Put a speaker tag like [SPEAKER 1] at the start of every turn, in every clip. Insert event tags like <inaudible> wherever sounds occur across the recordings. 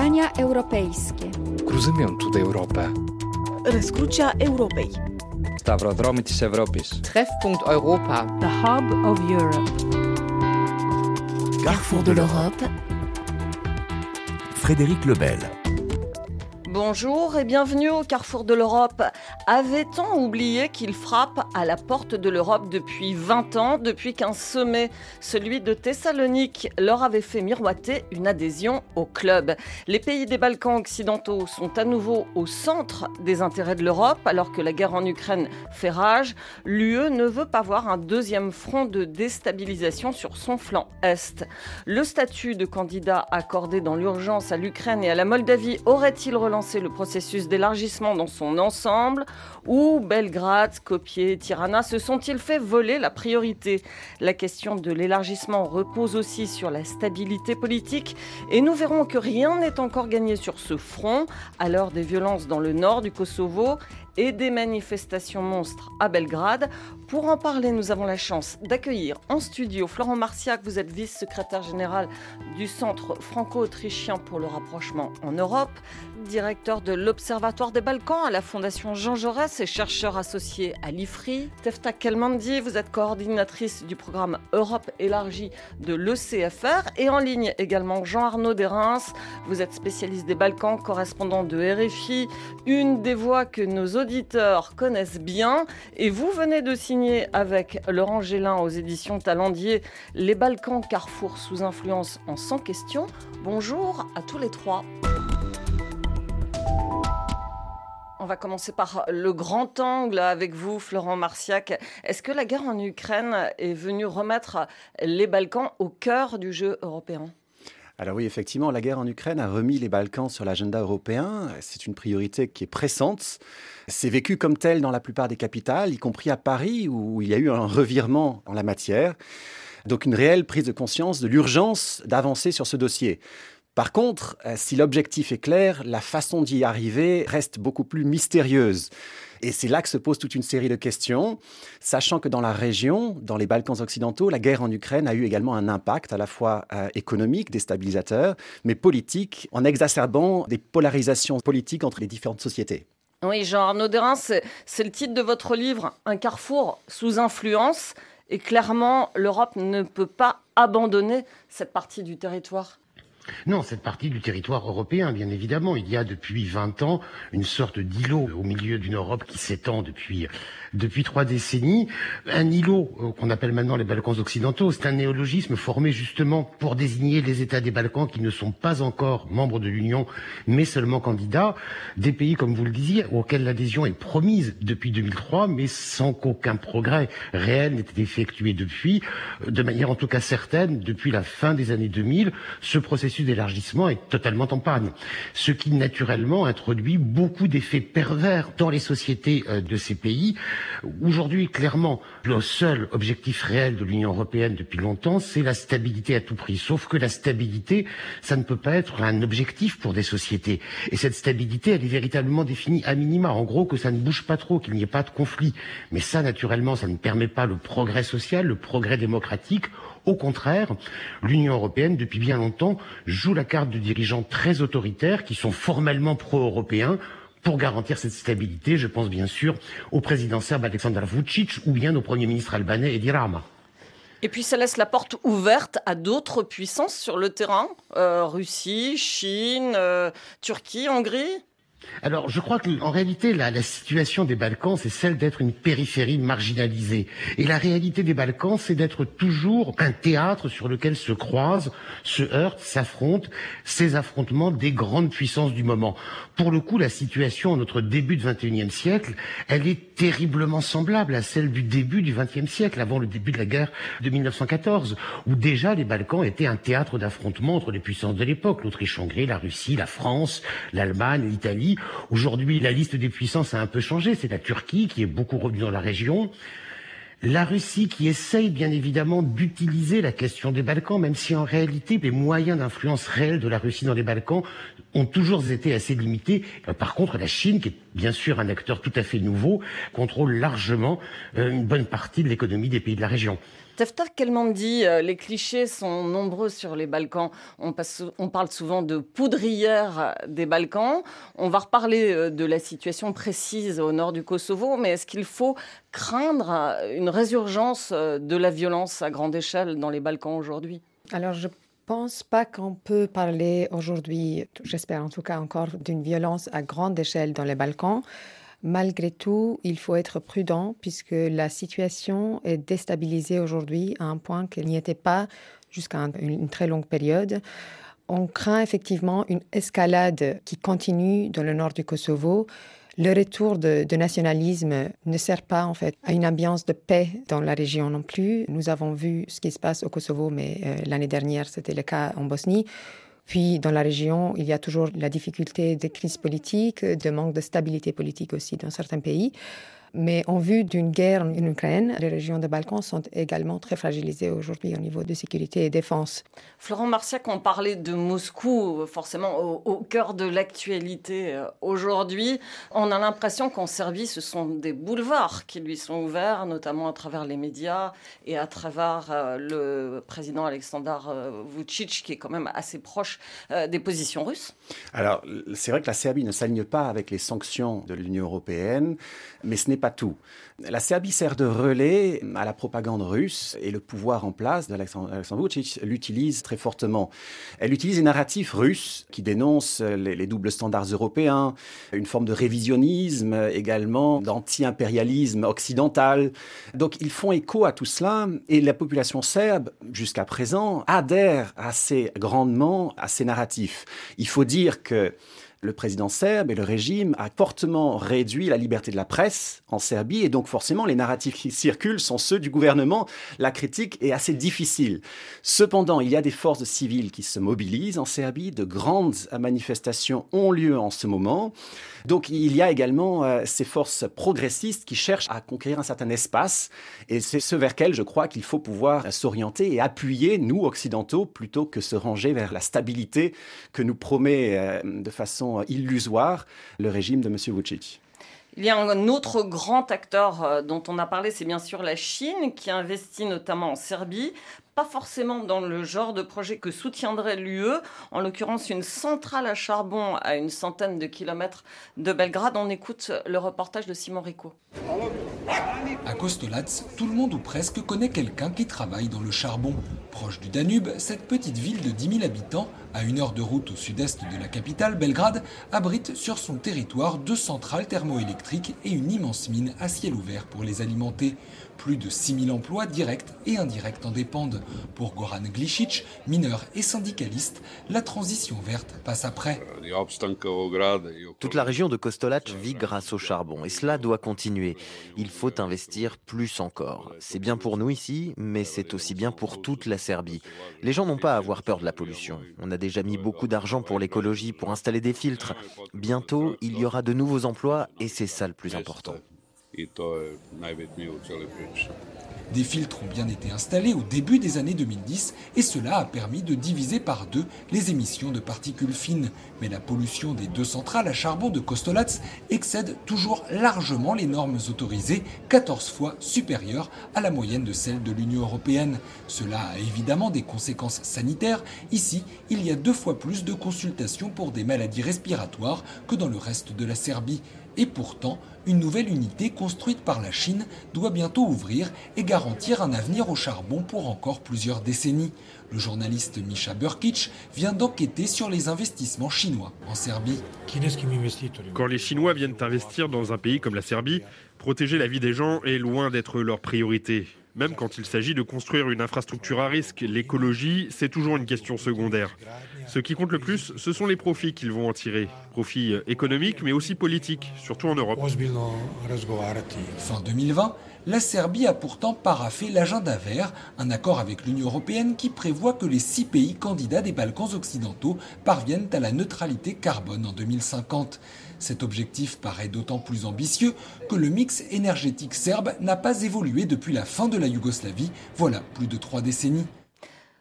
[SPEAKER 1] Spotkania europejskie.
[SPEAKER 2] Cruzământul de Europa.
[SPEAKER 3] Răscrucea Europei.
[SPEAKER 4] Stavrodromy της Ευρώπης.
[SPEAKER 5] Treffpunkt Europa.
[SPEAKER 6] The hub of Europe.
[SPEAKER 1] Carrefour de l'Europe.
[SPEAKER 7] Frédéric Lebel.
[SPEAKER 3] Bonjour et bienvenue au carrefour de l'Europe. Avait-on oublié qu'il frappe à la porte de l'Europe depuis 20 ans, depuis qu'un sommet, celui de Thessalonique, leur avait fait miroiter une adhésion au club? Les pays des Balkans occidentaux sont à nouveau au centre des intérêts de l'Europe, alors que la guerre en Ukraine fait rage. L'UE ne veut pas voir un deuxième front de déstabilisation sur son flanc est. Le statut de candidat accordé dans l'urgence à l'Ukraine et à la Moldavie aurait-il relancé le processus d'élargissement dans son ensemble ou Belgrade, Skopje, Tirana se sont-ils fait voler la priorité? La question de l'élargissement repose aussi sur la stabilité politique et nous verrons que rien n'est encore gagné sur ce front à l'heure des violences dans le nord du Kosovo et des manifestations monstres à Belgrade. Pour en parler, nous avons la chance d'accueillir en studio Florent Marciac, vous êtes vice-secrétaire général du Centre franco-autrichien pour le rapprochement en Europe, directeur de l'Observatoire des Balkans à la Fondation Jean Jaurès et chercheur associé à l'IFRI. Tefta Kelmandi, vous êtes coordinatrice du programme Europe élargie de l'ECFR et en ligne également Jean-Arnaud Desreims, vous êtes spécialiste des Balkans, correspondant de RFI, une des voix que nos auditeurs connaissent bien et vous venez de signer avec Laurent Gélin aux éditions Talendier Les Balkans Carrefour sous influence en 100 questions. Bonjour à tous les trois. On va commencer par le grand angle avec vous, Florent Marciac. Est-ce que la guerre en Ukraine est venue remettre les Balkans au cœur du jeu européen?
[SPEAKER 8] Alors oui, effectivement, la guerre en Ukraine a remis les Balkans sur l'agenda européen. C'est une priorité qui est pressante. C'est vécu comme tel dans la plupart des capitales, y compris à Paris, où il y a eu un revirement en la matière. Donc une réelle prise de conscience de l'urgence d'avancer sur ce dossier. Par contre, euh, si l'objectif est clair, la façon d'y arriver reste beaucoup plus mystérieuse. Et c'est là que se pose toute une série de questions, sachant que dans la région, dans les Balkans occidentaux, la guerre en Ukraine a eu également un impact à la fois euh, économique, déstabilisateur, mais politique, en exacerbant des polarisations politiques entre les différentes sociétés.
[SPEAKER 3] Oui, Jean-Arnaud Derin, c'est le titre de votre livre, Un carrefour sous influence. Et clairement, l'Europe ne peut pas abandonner cette partie du territoire.
[SPEAKER 9] Non, cette partie du territoire européen, bien évidemment. Il y a depuis 20 ans une sorte d'îlot au milieu d'une Europe qui s'étend depuis, depuis trois décennies. Un îlot euh, qu'on appelle maintenant les Balkans occidentaux, c'est un néologisme formé justement pour désigner les États des Balkans qui ne sont pas encore membres de l'Union, mais seulement candidats. Des pays, comme vous le disiez, auxquels l'adhésion est promise depuis 2003, mais sans qu'aucun progrès réel n'ait été effectué depuis, euh, de manière en tout cas certaine, depuis la fin des années 2000. Ce processus d'élargissement est totalement en panne, ce qui naturellement introduit beaucoup d'effets pervers dans les sociétés euh, de ces pays. Aujourd'hui, clairement, le seul objectif réel de l'Union européenne depuis longtemps, c'est la stabilité à tout prix. Sauf que la stabilité, ça ne peut pas être un objectif pour des sociétés. Et cette stabilité, elle est véritablement définie à minima. En gros, que ça ne bouge pas trop, qu'il n'y ait pas de conflit. Mais ça, naturellement, ça ne permet pas le progrès social, le progrès démocratique au contraire, l'Union européenne, depuis bien longtemps, joue la carte de dirigeants très autoritaires qui sont formellement pro-européens pour garantir cette stabilité. Je pense bien sûr au président serbe Aleksandar Vucic ou bien au premier ministre albanais Edi Rama.
[SPEAKER 3] Et puis ça laisse la porte ouverte à d'autres puissances sur le terrain, euh, Russie, Chine, euh, Turquie, Hongrie?
[SPEAKER 9] Alors, je crois qu'en réalité, la, situation des Balkans, c'est celle d'être une périphérie marginalisée. Et la réalité des Balkans, c'est d'être toujours un théâtre sur lequel se croisent, se heurtent, s'affrontent ces affrontements des grandes puissances du moment. Pour le coup, la situation à notre début de 21e siècle, elle est terriblement semblable à celle du début du 20e siècle, avant le début de la guerre de 1914, où déjà les Balkans étaient un théâtre d'affrontement entre les puissances de l'époque, l'Autriche-Hongrie, la Russie, la France, l'Allemagne, l'Italie, Aujourd'hui, la liste des puissances a un peu changé. C'est la Turquie qui est beaucoup revenue dans la région. La Russie qui essaye bien évidemment d'utiliser la question des Balkans, même si en réalité les moyens d'influence réels de la Russie dans les Balkans ont toujours été assez limités. Euh, par contre, la Chine, qui est bien sûr un acteur tout à fait nouveau, contrôle largement euh, une bonne partie de l'économie des pays de la région.
[SPEAKER 3] Kelmandi, euh, les clichés sont nombreux sur les Balkans. On, parle souvent de poudrière des Balkans. On va reparler euh, de la situation précise au nord du Kosovo, mais est-ce qu'il faut craindre une résurgence de la violence à grande échelle dans les Balkans aujourd'hui?
[SPEAKER 5] Alors je pense pas qu'on peut parler aujourd'hui, j'espère en tout cas encore, d'une violence à grande échelle dans les Balkans. Malgré tout, il faut être prudent puisque la situation est déstabilisée aujourd'hui à un point qu'elle n'y était pas jusqu'à une très longue période. On craint effectivement une escalade qui continue dans le nord du Kosovo. Le retour de, nationalisme ne sert pas en fait à une ambiance de paix dans la région non plus. Nous avons vu ce qui se passe au Kosovo, mais euh, l'année dernière c'était le cas en Bosnie. Puis dans la région, il y a toujours la difficulté des crises politiques, de manque de stabilité politique aussi dans certains pays. Mais en vue d'une guerre en Ukraine, les régions des Balkans sont également très fragilisées aujourd'hui au niveau de sécurité et défense.
[SPEAKER 3] Florent Marciac, on parlait de Moscou, forcément au, cœur de l'actualité euh, aujourd'hui. On a l'impression qu'en Serbie, ce sont des boulevards qui lui sont ouverts, notamment à travers les médias et à travers euh, le président Alexandar euh, Vucic, qui est quand même assez proche des positions russes.
[SPEAKER 8] Alors, c'est vrai que la Serbie ne s'aligne pas avec les sanctions de l'Union européenne, mais ce n'est pas tout. La Serbie sert de relais à la propagande russe et le pouvoir en place d'Alexandre Vucic l'utilise très fortement. Elle utilise des narratifs russes qui dénoncent les, doubles standards européens, une forme de révisionnisme également, d'anti-impérialisme occidental. Donc ils font écho à tout cela et la population serbe, jusqu'à présent, adhère assez grandement à ces narratifs. Il faut dire que le président serbe et le régime a fortement réduit la liberté de la presse en Serbie et donc forcément les narratifs qui circulent sont ceux du gouvernement. La critique est assez difficile. Cependant, il y a des forces civiles qui se mobilisent en Serbie. De grandes manifestations ont lieu en ce moment. Donc il y a également euh, ces forces progressistes qui cherchent à conquérir un certain espace et c'est ce vers quel je crois qu'il faut pouvoir s'orienter et appuyer, nous occidentaux, plutôt que se ranger vers la stabilité que nous promet euh, de façon illusoire le régime de M. Vucic.
[SPEAKER 3] Il y a un autre grand acteur euh, dont on a parlé, c'est bien sûr la Chine, qui investit notamment en Serbie pas forcément dans le genre de projet que soutiendrait l'UE, en l'occurrence une centrale à charbon à une centaine de kilomètres de Belgrade. On écoute le reportage de Simon Rico.
[SPEAKER 7] À Kostolac, tout le monde ou presque connaît quelqu'un qui travaille dans le charbon. Proche du Danube, cette petite ville de 10 000 habitants, à une heure de route au sud-est de la capitale, Belgrade, abrite sur son territoire deux centrales thermoélectriques et une immense mine à ciel ouvert pour les alimenter. Plus de 6000 emplois directs et indirects en dépendent. Pour Goran Glicic, mineur et syndicaliste, la transition verte passe après.
[SPEAKER 10] Toute la région de Kostolac vit grâce au charbon et cela doit continuer. Il faut investir plus encore. C'est bien pour nous ici, mais c'est aussi bien pour toute la Serbie. Les gens n'ont pas à avoir peur de la pollution. On a déjà mis beaucoup d'argent pour l'écologie, pour installer des filtres. Bientôt, il y aura de nouveaux emplois et c'est ça le plus important.
[SPEAKER 7] Des filtres ont bien été installés au début des années 2010 et cela a permis de diviser par deux les émissions de particules fines. Mais la pollution des deux centrales à charbon de Kostolac excède toujours largement les normes autorisées, 14 fois supérieures à la moyenne de celles de l'Union européenne. Cela a évidemment des conséquences sanitaires. Ici, il y a deux fois plus de consultations pour des maladies respiratoires que dans le reste de la Serbie. Et pourtant, une nouvelle unité construite par la Chine doit bientôt ouvrir et garantir un avenir au charbon pour encore plusieurs décennies. Le journaliste Misha Burkic vient d'enquêter sur les investissements chinois en Serbie.
[SPEAKER 11] Quand les Chinois viennent investir dans un pays comme la Serbie, protéger la vie des gens est loin d'être leur priorité. Même quand il s'agit de construire une infrastructure à risque, l'écologie, c'est toujours une question secondaire. Ce qui compte le plus, ce sont les profits qu'ils vont en tirer. Profits économiques, mais aussi politiques, surtout en Europe.
[SPEAKER 7] Fin 2020, la Serbie a pourtant paraffé l'agenda vert, un accord avec l'Union européenne qui prévoit que les six pays candidats des Balkans occidentaux parviennent à la neutralité carbone en 2050. Cet objectif paraît d'autant plus ambitieux que le mix énergétique serbe n'a pas évolué depuis la fin de la Yougoslavie, voilà plus de trois décennies.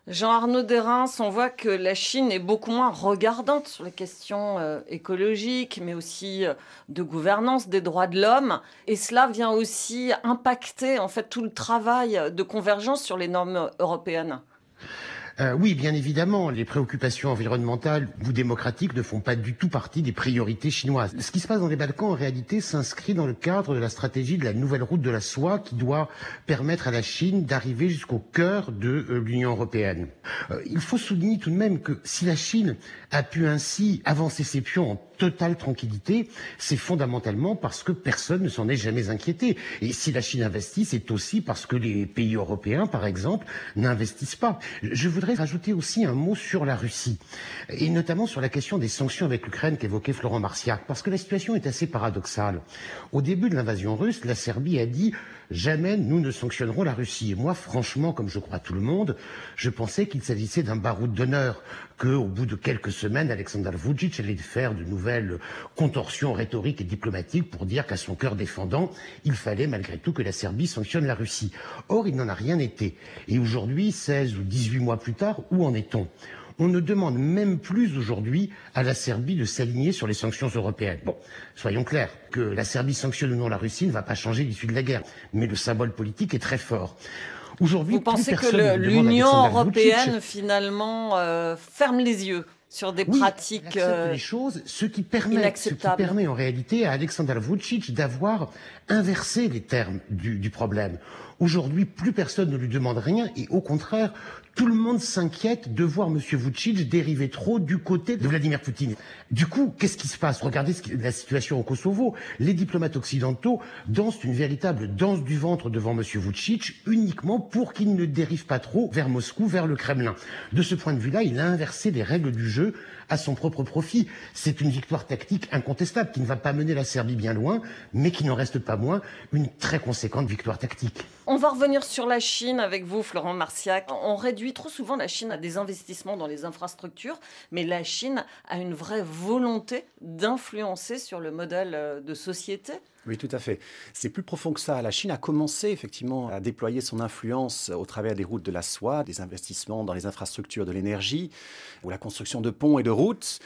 [SPEAKER 3] Jean Arnaud Derins, on voit que la Chine est beaucoup moins regardante sur les questions euh, écologiques, mais aussi euh, de gouvernance des droits de l'homme. Et cela vient aussi impacter en fait tout le travail de convergence sur les normes européennes.
[SPEAKER 9] Euh, oui, bien évidemment, les préoccupations environnementales ou démocratiques ne font pas du tout partie des priorités chinoises. Ce qui se passe dans les Balkans, en réalité, s'inscrit dans le cadre de la stratégie de la nouvelle route de la soie qui doit permettre à la Chine d'arriver jusqu'au cœur de euh, l'Union européenne. Euh, il faut souligner tout de même que si la Chine a pu ainsi avancer ses pions en totale tranquillité, c'est fondamentalement parce que personne ne s'en est jamais inquiété. Et si la Chine investit, c'est aussi parce que les pays européens, par exemple, n'investissent pas. Je voudrais rajouter aussi un mot sur la Russie, et notamment sur la question des sanctions avec l'Ukraine qu'évoquait Florent Marciac, parce que la situation est assez paradoxale. Au début de l'invasion russe, la Serbie a dit jamais nous ne sanctionnerons la Russie. Et moi, franchement, comme je crois tout le monde, je pensais qu'il s'agissait d'un baroud d'honneur, qu'au bout de quelques semaines, Alexander Vucic allait faire de nouvelles contorsions rhétoriques et diplomatiques pour dire qu'à son cœur défendant, il fallait malgré tout que la Serbie sanctionne la Russie. Or, il n'en a rien été. Et aujourd'hui, 16 ou 18 mois plus tard, où en est-on? On ne demande même plus aujourd'hui à la Serbie de s'aligner sur les sanctions européennes. Bon, soyons clairs, que la Serbie sanctionne ou non la Russie ne va pas changer l'issue de la guerre, mais le symbole politique est très fort.
[SPEAKER 3] Aujourd'hui, vous pensez que l'Union européenne finalement euh, ferme les yeux sur des pratiques
[SPEAKER 9] euh, les choses, ce qui permet, ce qui permet en réalité à Alexander Vucic d'avoir inversé les termes du, du problème. Aujourd'hui, plus personne ne lui demande rien et au contraire, tout le monde s'inquiète de voir M. Vucic dériver trop du côté de Vladimir Poutine. Du coup, qu'est-ce qui se passe? Regardez la situation au Kosovo. Les diplomates occidentaux dansent une véritable danse du ventre devant M. Vucic uniquement pour qu'il ne dérive pas trop vers Moscou, vers le Kremlin. De ce point de vue-là, il a inversé les règles du jeu à son propre profit. C'est une victoire tactique incontestable qui ne va pas mener la Serbie bien loin, mais qui n'en reste pas moins une très conséquente victoire tactique.
[SPEAKER 3] On va revenir sur la Chine avec vous, Florent Marciac. On réduit trop souvent la Chine à des investissements dans les infrastructures, mais la Chine a une vraie volonté d'influencer sur le modèle euh, de société.
[SPEAKER 8] Oui, tout à fait. C'est plus profond que ça. La Chine a commencé effectivement à déployer son influence au travers des routes de la soie, des investissements dans les infrastructures de l'énergie ou la construction de ponts et de routes.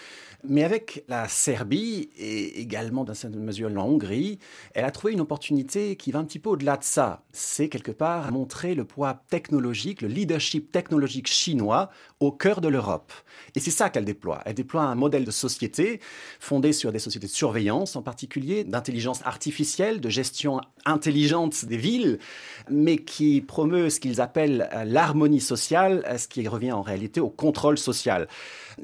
[SPEAKER 8] Mais avec la Serbie et également dans certaine mesure la Hongrie, elle a trouvé une opportunité qui va un petit peu au-delà de ça. C'est quelque part montrer le poids technologique, le leadership technologique chinois au cœur de l'Europe. Et c'est ça qu'elle déploie. Elle déploie un modèle de société fondé sur des sociétés de surveillance, en particulier d'intelligence artificielle, de gestion intelligente des villes, mais qui promeut ce qu'ils appellent l'harmonie sociale, ce qui revient en réalité au contrôle social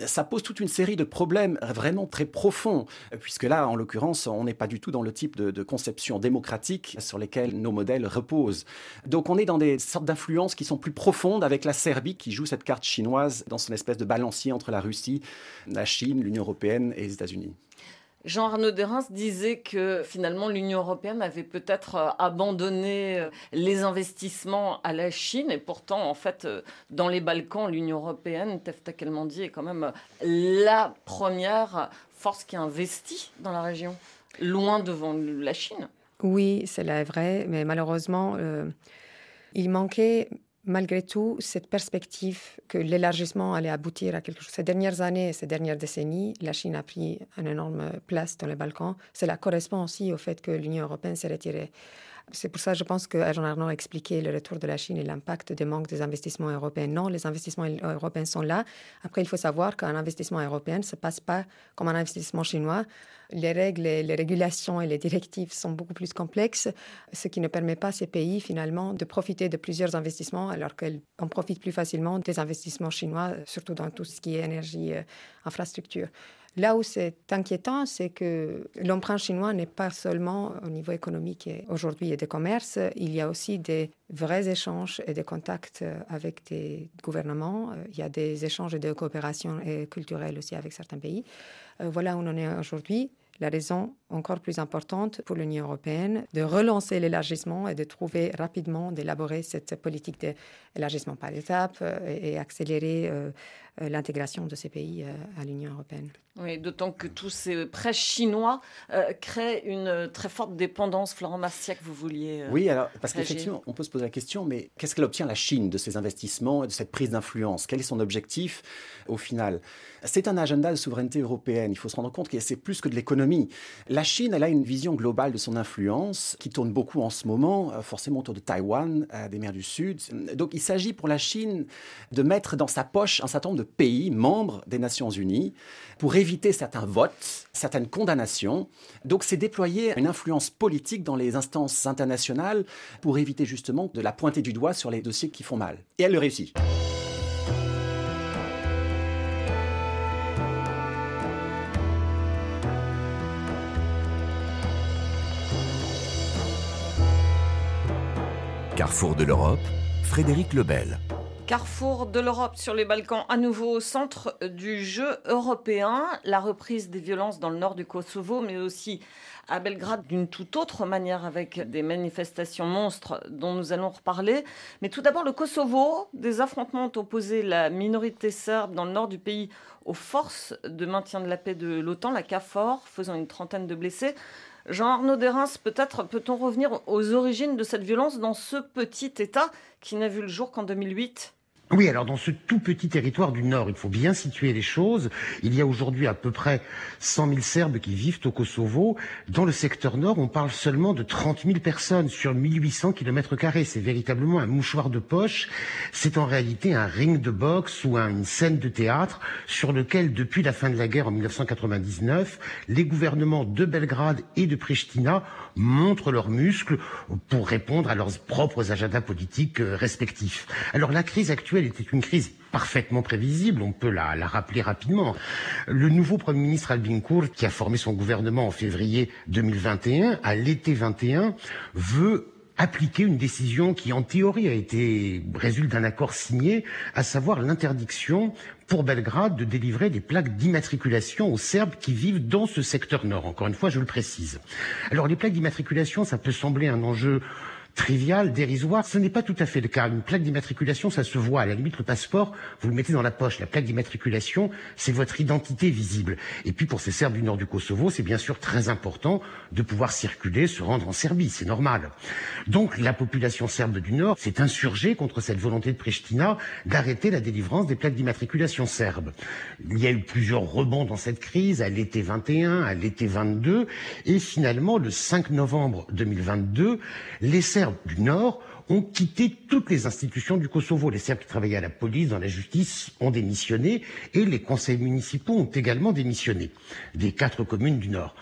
[SPEAKER 8] ça pose toute une série de problèmes vraiment très profonds, puisque là, en l'occurrence, on n'est pas du tout dans le type de, conception démocratique sur lesquelles nos modèles reposent. Donc on est dans des sortes d'influences qui sont plus profondes avec la Serbie qui joue cette carte chinoise dans son espèce de balancier entre la Russie, la Chine, l'Union européenne et les États-Unis.
[SPEAKER 3] Jean-Arnaud Derins disait que finalement l'Union européenne avait peut-être euh, abandonné euh, les investissements à la Chine et pourtant en fait euh, dans les Balkans l'Union européenne, Tefta Kelmandi est quand même la première force qui investit dans la région, loin devant la Chine.
[SPEAKER 5] Oui, c'est vrai, mais malheureusement il manquait malgré tout cette perspective que l'élargissement allait aboutir à quelque chose. Ces dernières années, ces dernières décennies, la Chine a pris une énorme place dans les Balkans. Cela correspond aussi au fait que l'Union européenne s'est retirée. C'est pour ça, je pense que Jean Arnaud a expliqué le retour de la Chine et l'impact des manques des investissements européens. Non, les investissements européens sont là. Après, il faut savoir qu'un investissement européen ne se passe pas comme un investissement chinois. Les règles, les régulations et les directives sont beaucoup plus complexes, ce qui ne permet pas à ces pays finalement de profiter de plusieurs investissements alors qu'on profite plus facilement des investissements chinois, surtout dans tout ce qui est énergie, euh, infrastructure. Là où c'est inquiétant, c'est que l'emprunt chinois n'est pas seulement au niveau économique aujourd'hui et des commerces, il y a aussi des vrais échanges et des contacts avec des gouvernements. Il y a des échanges et des coopérations culturelles aussi avec certains pays. Euh, voilà où on en est aujourd'hui la raison encore plus importante pour l'Union européenne de relancer l'élargissement et de trouver rapidement, d'élaborer cette politique d'élargissement par étapes euh, et accélérer euh, l'intégration de ces pays à l'Union européenne.
[SPEAKER 3] Oui, d'autant que tous ces prêts chinois créent une très forte dépendance. Florent Marciac, vous vouliez.
[SPEAKER 8] oui, alors, parce qu'effectivement, on peut se poser la question, mais qu'est-ce qu'elle obtient la Chine de ces investissements et de cette prise d'influence? Quel est son objectif au final? C'est un agenda de souveraineté européenne. Il faut se rendre compte que c'est plus que de l'économie. La Chine, elle a une vision globale de son influence qui tourne beaucoup en ce moment, forcément autour de Taïwan, des mers du Sud. Donc il s'agit pour la Chine de mettre dans sa poche un certain nombre de pays membres des Nations Unies pour éviter certains votes, certaines condamnations. Donc c'est déployer une influence politique dans les instances internationales pour éviter justement de la pointer du doigt sur les dossiers qui font mal. Et elle le réussit.
[SPEAKER 12] Carrefour de l'Europe, Frédéric Lebel.
[SPEAKER 3] Carrefour de l'Europe sur les Balkans, à nouveau au centre du jeu européen. La reprise des violences dans le nord du Kosovo, mais aussi à Belgrade d'une toute autre manière avec des manifestations monstres dont nous allons reparler. Mais tout d'abord, le Kosovo, des affrontements ont opposé la minorité serbe dans le nord du pays aux forces de maintien de la paix de l'OTAN, la CAFOR, faisant une trentaine de blessés. Jean-Arnaud Derins, peut-être peut-on revenir aux origines de cette violence dans ce petit État qui n'a vu le jour qu'en 2008
[SPEAKER 9] oui, alors dans ce tout petit territoire du Nord, il faut bien situer les choses. Il y a aujourd'hui à peu près 100 000 Serbes qui vivent au Kosovo. Dans le secteur Nord, on parle seulement de 30 000 personnes sur 1800 km carrés. C'est véritablement un mouchoir de poche. C'est en réalité un ring de boxe ou une scène de théâtre sur lequel, depuis la fin de la guerre en 1999, les gouvernements de Belgrade et de Pristina montrent leurs muscles pour répondre à leurs propres agendas politiques euh, respectifs. Alors la crise actuelle était une crise parfaitement prévisible, on peut la, la, rappeler rapidement. Le nouveau Premier ministre Albin Kurd, qui a formé son gouvernement en février 2021, à l'été 21, veut appliquer une décision qui, en théorie, a été résulte d'un accord signé, à savoir l'interdiction pour Belgrade de délivrer des plaques d'immatriculation aux Serbes qui vivent dans ce secteur nord. Encore une fois, je le précise. Alors, les plaques d'immatriculation, ça peut sembler un enjeu trivial, dérisoire. Ce n'est pas tout à fait le cas. Une plaque d'immatriculation, ça se voit. À la limite, le passeport, vous le mettez dans la poche. La plaque d'immatriculation, c'est votre identité visible. Et puis, pour ces Serbes du nord du Kosovo, c'est bien sûr très important de pouvoir circuler, se rendre en Serbie. C'est normal. Donc, la population serbe du nord s'est insurgée contre cette volonté de Pristina d'arrêter la délivrance des plaques d'immatriculation serbes. Il y a eu plusieurs rebonds dans cette crise, à l'été 21, à l'été 22, et finalement, le 5 novembre 2022, les Serbes Du Nord ont quitté toutes les institutions du Kosovo. Les Serbes qui travaillaient à la police, dans la justice, ont démissionné et les conseils municipaux ont également démissionné des quatre communes du Nord.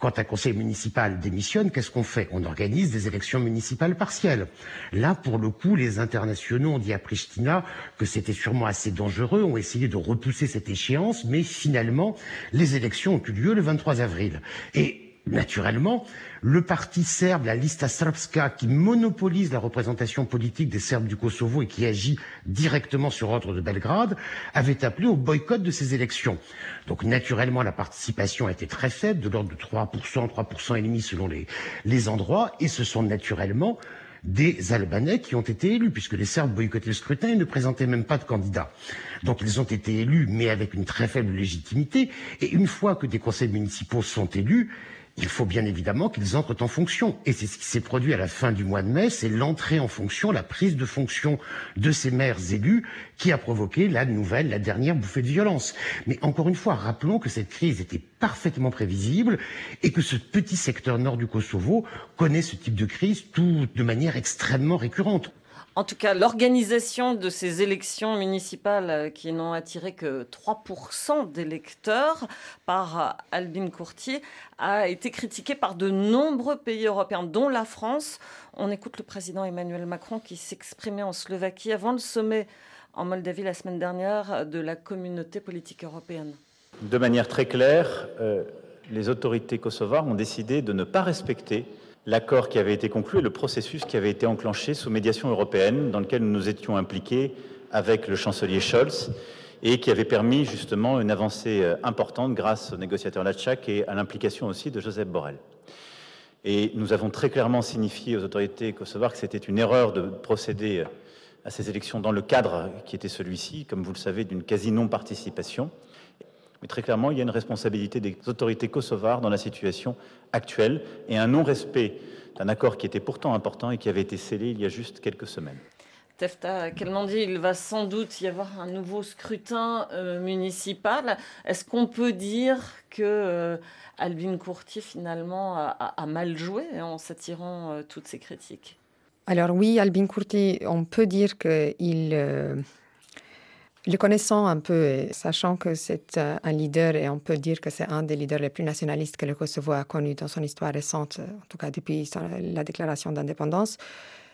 [SPEAKER 9] Quand un conseil municipal démissionne, qu'est-ce qu'on fait? On organise des élections municipales partielles. Là, pour le coup, les internationaux ont dit à Pristina que c'était sûrement assez dangereux, ont essayé de repousser cette échéance, mais finalement, les élections ont eu lieu le 23 avril. Et naturellement, le parti serbe, la Lista Srpska, qui monopolise la représentation politique des Serbes du Kosovo et qui agit directement sur ordre de Belgrade, avait appelé au boycott de ces élections. Donc naturellement, la participation a été très faible, de l'ordre de 3%, 3% et demi selon les, les endroits, et ce sont naturellement des Albanais qui ont été élus, puisque les Serbes boycottaient le scrutin et ne présentaient même pas de candidats. Donc ils ont été élus, mais avec une très faible légitimité. Et une fois que des conseils municipaux sont élus, il faut bien évidemment qu'ils entrent en fonction. Et c'est ce qui s'est produit à la fin du mois de mai, c'est l'entrée en fonction, la prise de fonction de ces maires élus qui a provoqué la nouvelle, la dernière bouffée de violence. Mais encore une fois, rappelons que cette crise était parfaitement prévisible et que ce petit secteur nord du Kosovo connaît ce type de crise tout de manière extrêmement récurrente.
[SPEAKER 3] En tout cas, l'organisation de ces élections municipales euh, qui n'ont attiré que 3% d'électeurs par euh, Albin Courtier a été critiquée par de nombreux pays européens, dont la France. On écoute le président Emmanuel Macron qui s'exprimait en Slovaquie avant le sommet en Moldavie la semaine dernière de la communauté politique européenne.
[SPEAKER 13] De manière très claire, euh, les autorités kosovares ont décidé de ne pas respecter l'accord qui avait été conclu et le processus qui avait été enclenché sous médiation européenne, dans lequel nous nous étions impliqués avec le chancelier Scholz et qui avait permis justement une avancée euh, importante grâce au négociateur Latchak et à l'implication aussi de Joseph Borrell. Et nous avons très clairement signifié aux autorités kosovares que c'était une erreur de procéder à ces élections dans le cadre qui était celui-ci, comme vous le savez, d'une quasi-non-participation. Mais très clairement, il y a une responsabilité des autorités kosovares dans la situation actuelle et un non-respect d'un accord qui était pourtant important et qui avait été scellé il y a juste quelques semaines.
[SPEAKER 3] Tefta Kelmandi, il va sans doute y avoir un nouveau scrutin euh, municipal. Est-ce qu'on peut dire que euh, Albin Courtier finalement a, mal joué en s'attirant euh, toutes ces critiques?
[SPEAKER 5] Alors oui, Albin Courtier, on peut dire qu'il le connaissant un peu, sachant que c'est un leader, et on peut dire que c'est un des leaders les plus nationalistes que le Kosovo a connu dans son histoire récente, en tout cas depuis la déclaration d'indépendance,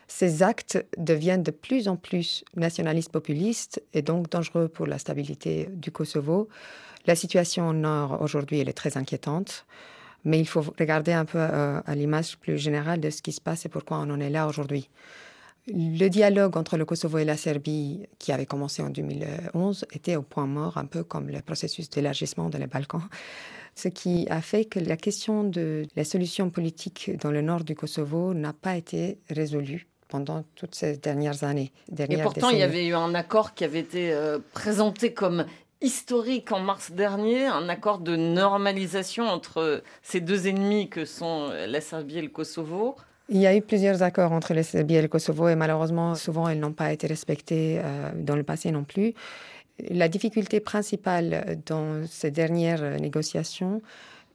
[SPEAKER 5] ces actes deviennent de plus en plus nationalistes populistes et donc dangereux pour la stabilité du Kosovo. La situation au nord aujourd'hui, est très inquiétante, mais il faut regarder un peu euh, à l'image plus générale de ce qui se passe et pourquoi on en est là aujourd'hui. Le dialogue entre le Kosovo et la Serbie, qui avait commencé en 2011, était au point mort, un peu comme le processus d'élargissement dans les Balkans, ce qui a fait que la question de la solution politique dans le nord du Kosovo n'a pas été résolue pendant toutes ces dernières années.
[SPEAKER 3] et pourtant, il y avait eu un accord qui avait été euh, présenté comme historique en mars dernier, un accord de normalisation entre ces deux ennemis que sont la Serbie et le Kosovo.
[SPEAKER 5] Il y a eu plusieurs accords entre la Serbie et le Kosovo et malheureusement, souvent, ils n'ont pas été respectés euh, dans le passé non plus. La difficulté principale dans ces dernières négociations,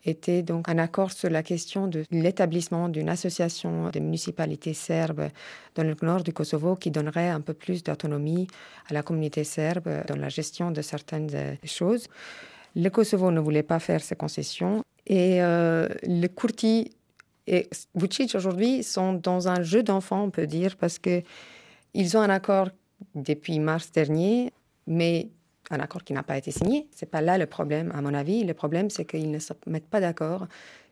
[SPEAKER 5] était donc un accord sur la question de l'établissement d'une association de municipalités serbes dans le nord du Kosovo qui donnerait un peu plus d'autonomie à la communauté serbe dans la gestion de certaines euh, choses. Le Kosovo ne voulait pas faire ces concessions et euh, le Kurti et Vucic aujourd'hui sont dans un jeu d'enfant, on peut dire, parce que ils ont un accord depuis mars dernier, mais un accord qui n'a pas été signé. C'est pas là le problème, à mon avis. Le problème, c'est qu'ils ne se mettent pas d'accord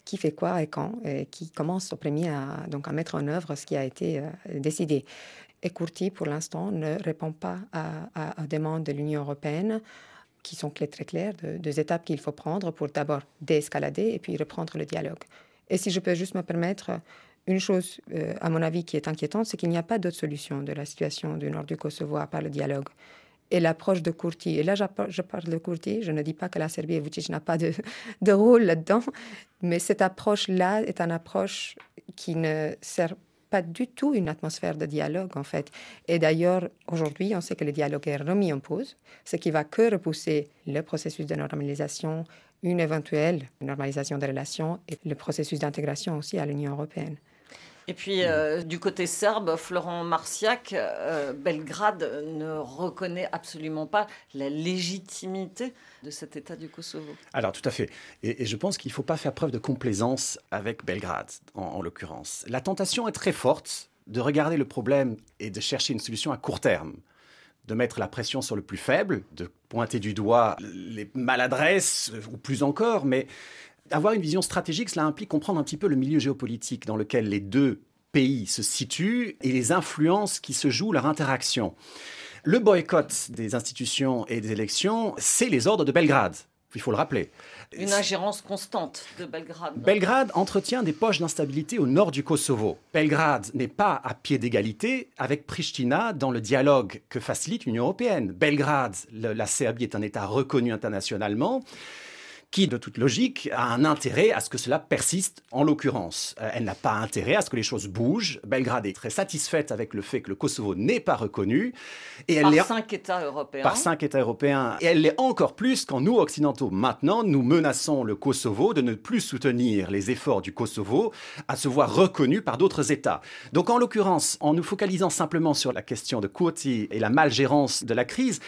[SPEAKER 5] qui fait quoi et quand, et qui commence au premier à, donc à mettre en œuvre ce qui a été euh, décidé. Et Courti, pour l'instant, ne répond pas à, à, demandes de l'Union européenne, qui sont très claires, de, deux étapes qu'il faut prendre pour d'abord déescalader et puis reprendre le dialogue. Et si je peux juste me permettre, une chose, euh, à mon avis, qui est inquiétante, c'est qu'il n'y a pas d'autre solution de la situation du nord du Kosovo à part le dialogue et l'approche de Kurti. Et là, je parle de Kurti, je ne dis pas que la Serbie et Vucic n'a pas <laughs> de, rôle là-dedans, mais cette approche-là est une approche qui ne sert pas du tout une atmosphère de dialogue, en fait. Et d'ailleurs, aujourd'hui, on sait que le dialogue est remis en pause, ce qui va que repousser le processus de normalisation, une éventuelle normalisation des relations et le processus d'intégration aussi à l'Union européenne.
[SPEAKER 3] Et puis, euh, du côté serbe, Florent Marciac, euh, Belgrade ne reconnaît absolument pas la légitimité de cet État du Kosovo.
[SPEAKER 8] Alors, tout à fait. Et, je pense qu'il ne faut pas faire preuve de complaisance avec Belgrade, en, l'occurrence. La tentation est très forte de regarder le problème et de chercher une solution à court terme de mettre la pression sur le plus faible, de pointer du doigt les maladresses, ou plus encore, mais avoir une vision stratégique, cela implique comprendre un petit peu le milieu géopolitique dans lequel les deux pays se situent et les influences qui se jouent, leur interaction. Le boycott des institutions et des élections, c'est les ordres de Belgrade. Il faut le rappeler.
[SPEAKER 3] Une ingérence constante de Belgrade.
[SPEAKER 8] Belgrade entretient des poches d'instabilité au nord du Kosovo. Belgrade n'est pas à pied d'égalité avec Pristina dans le dialogue que facilite l'Union européenne. Belgrade, la Serbie est un État reconnu internationalement qui, de toute logique, a un intérêt à ce que cela persiste, en l'occurrence. Euh, elle n'a pas intérêt à ce que les choses bougent. Belgrade est très satisfaite avec le fait que le Kosovo n'est pas reconnu.
[SPEAKER 3] Et elle par cinq États européens.
[SPEAKER 8] Par cinq États européens. Et elle l'est encore plus quand nous, Occidentaux, maintenant, nous menaçons le Kosovo de ne plus soutenir les efforts du Kosovo à se voir reconnu par d'autres États. Donc, en l'occurrence, en nous focalisant simplement sur la question de Kurti et la malgérance de la crise,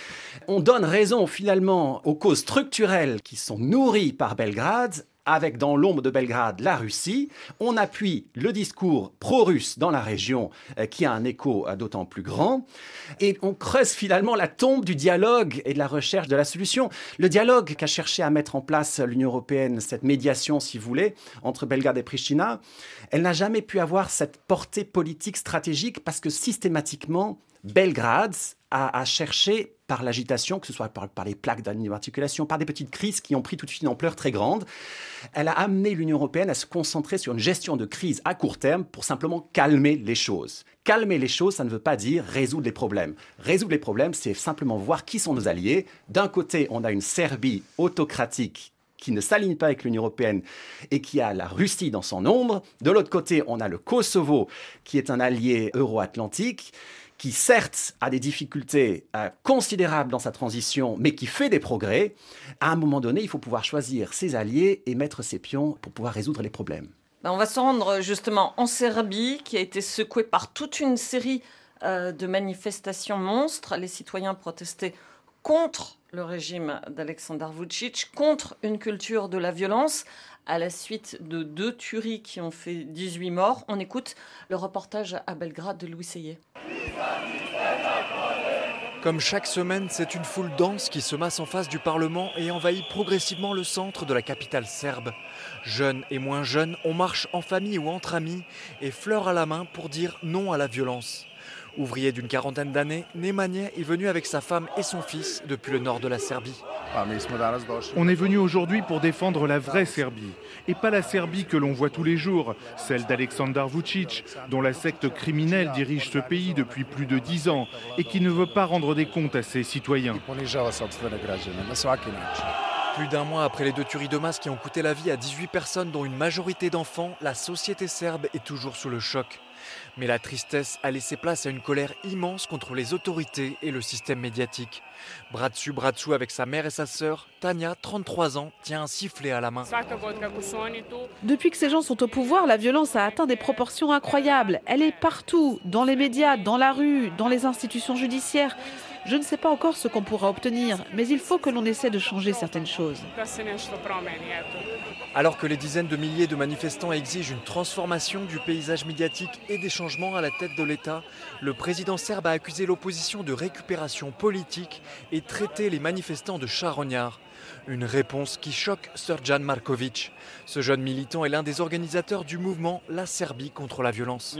[SPEAKER 8] on donne raison finalement aux causes structurelles qui sont nourries par Belgrade avec dans l'ombre de Belgrade la Russie. On appuie le discours pro-russe dans la région euh, qui a un écho euh, d'autant plus grand. Et on creuse finalement la tombe du dialogue et de la recherche de la solution. Le dialogue qu'a cherché à mettre en place l'Union européenne, cette médiation, si vous voulez, entre Belgrade et Pristina, elle n'a jamais pu avoir cette portée politique stratégique parce que systématiquement, Belgrade a, cherché par l'agitation, que ce soit par, les plaques d'immatriculation, par des petites crises qui ont pris tout de suite une ampleur très grande. Elle a amené l'Union européenne à se concentrer sur une gestion de crise à court terme pour simplement calmer les choses. Calmer les choses, ça ne veut pas dire résoudre les problèmes. Résoudre les problèmes, c'est simplement voir qui sont nos alliés. D'un côté, on a une Serbie autocratique qui ne s'aligne pas avec l'Union européenne et qui a la Russie dans son ombre. De l'autre côté, on a le Kosovo, qui est un allié euro-atlantique qui certes a des difficultés euh, considérables dans sa transition, mais qui fait des progrès, à un moment donné, il faut pouvoir choisir ses alliés et mettre ses pions pour pouvoir résoudre les problèmes.
[SPEAKER 3] Ben, on va se rendre justement en Serbie, qui a été secouée par toute une série euh, de manifestations monstres. Les citoyens protestaient contre le régime d'Alexander Vucic, contre une culture de la violence, à la suite de deux tueries qui ont fait 18 morts. On écoute le reportage à Belgrade de Louis Seyé.
[SPEAKER 14] Comme chaque semaine, c'est une foule dense qui se masse en face du Parlement et envahit progressivement le centre de la capitale serbe. Jeunes et moins jeunes, on marche en famille ou entre amis et fleurs à la main pour dire non à la violence. Ouvrier d'une quarantaine d'années, Nemanja est venu avec sa femme et son fils depuis le nord de la Serbie.
[SPEAKER 15] On est venu aujourd'hui pour défendre la vraie Serbie, et pas la Serbie que l'on voit tous les jours, celle d'Aleksandar Vucic, dont la secte criminelle dirige ce pays depuis plus de dix ans et qui ne veut pas rendre des comptes à ses citoyens.
[SPEAKER 14] Plus d'un mois après les deux tueries de masse qui ont coûté la vie à 18 personnes, dont une majorité d'enfants, la société serbe est toujours sous le choc. Mais la tristesse a laissé place à une colère immense contre les autorités et le système médiatique. Bras dessous avec sa mère et sa sœur, Tania, 33 ans, tient un sifflet à la main.
[SPEAKER 6] Depuis que ces gens sont au pouvoir, la violence a atteint des proportions incroyables. Elle est partout, dans les médias, dans la rue, dans les institutions judiciaires. Je ne sais pas encore ce qu'on pourra obtenir, mais il faut que l'on essaie de changer certaines choses.
[SPEAKER 14] Alors que les dizaines de milliers de manifestants exigent une transformation du paysage médiatique et des changements à la tête de l'État, le président serbe a accusé l'opposition de récupération politique et traité les manifestants de charognards. Une réponse qui choque Srjan Markovic. Ce jeune militant est l'un des organisateurs du mouvement La Serbie contre la violence.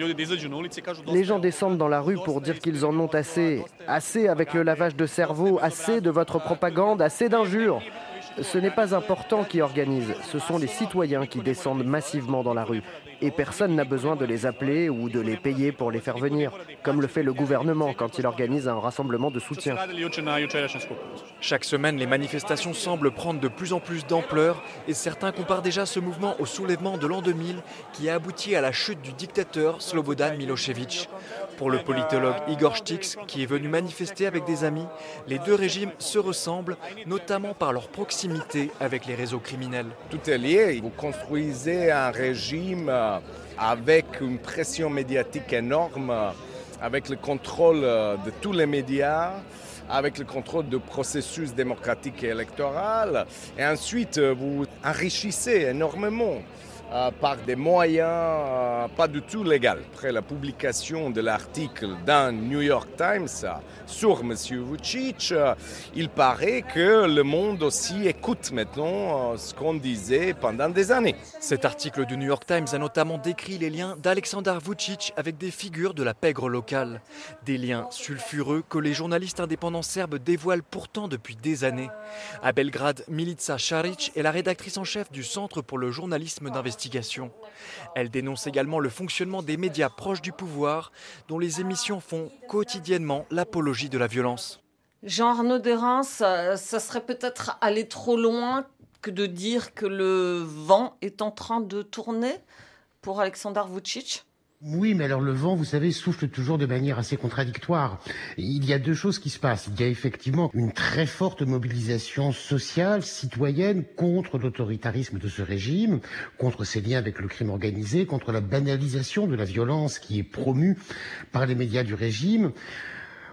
[SPEAKER 16] Les gens descendent dans la rue pour dire qu'ils en ont assez. Assez avec le lavage de cerveau, assez de votre propagande, assez d'injures. Ce n'est pas important qui organise, ce sont les citoyens qui descendent massivement dans la rue. Et personne n'a besoin de les appeler ou de les payer pour les faire venir, comme le fait le gouvernement quand il organise un rassemblement de soutien.
[SPEAKER 14] Chaque semaine, les manifestations semblent prendre de plus en plus d'ampleur et certains comparent déjà ce mouvement au soulèvement de l'an 2000 qui a abouti à la chute du dictateur Slobodan Milosevic. Pour le politologue Igor Stix, qui est venu manifester avec des amis, les deux régimes se ressemblent, notamment par leur proximité avec les réseaux criminels.
[SPEAKER 17] Tout est lié. Vous construisez un régime euh, avec une pression médiatique énorme, avec le contrôle euh, de tous les médias avec le contrôle du processus démocratique et électoral. Et ensuite, euh, vous enrichissez énormément euh, par des moyens euh, pas du tout légaux. Après la publication de l'article dans New York Times sur M. Vucic, euh, il paraît que le monde aussi écoute maintenant ce qu'on disait pendant des années.
[SPEAKER 14] Cet article du New York Times a notamment décrit les liens d'Alexander Vucic avec des figures de la pègre locale. Des liens sulfureux que les journalistes indépendants serbes dévoilent pourtant depuis des années. À Belgrade, Milica Šarić est la rédactrice en chef du Centre pour le journalisme d'investigation elle dénonce également le fonctionnement des médias proches du pouvoir, dont les émissions font quotidiennement l'apologie de la violence.
[SPEAKER 3] Jean-Arnaud Derins, ça, serait peut-être aller trop loin que de dire que le vent est en train de tourner pour Alexander Vucic
[SPEAKER 9] oui, mais alors le vent, vous savez, souffle toujours de manière assez contradictoire. Il y a deux choses qui se passent. Il y a effectivement une très forte mobilisation sociale, citoyenne, contre l'autoritarisme de ce régime, contre ses liens avec le crime organisé, contre la banalisation de la violence qui est promue par les médias du régime.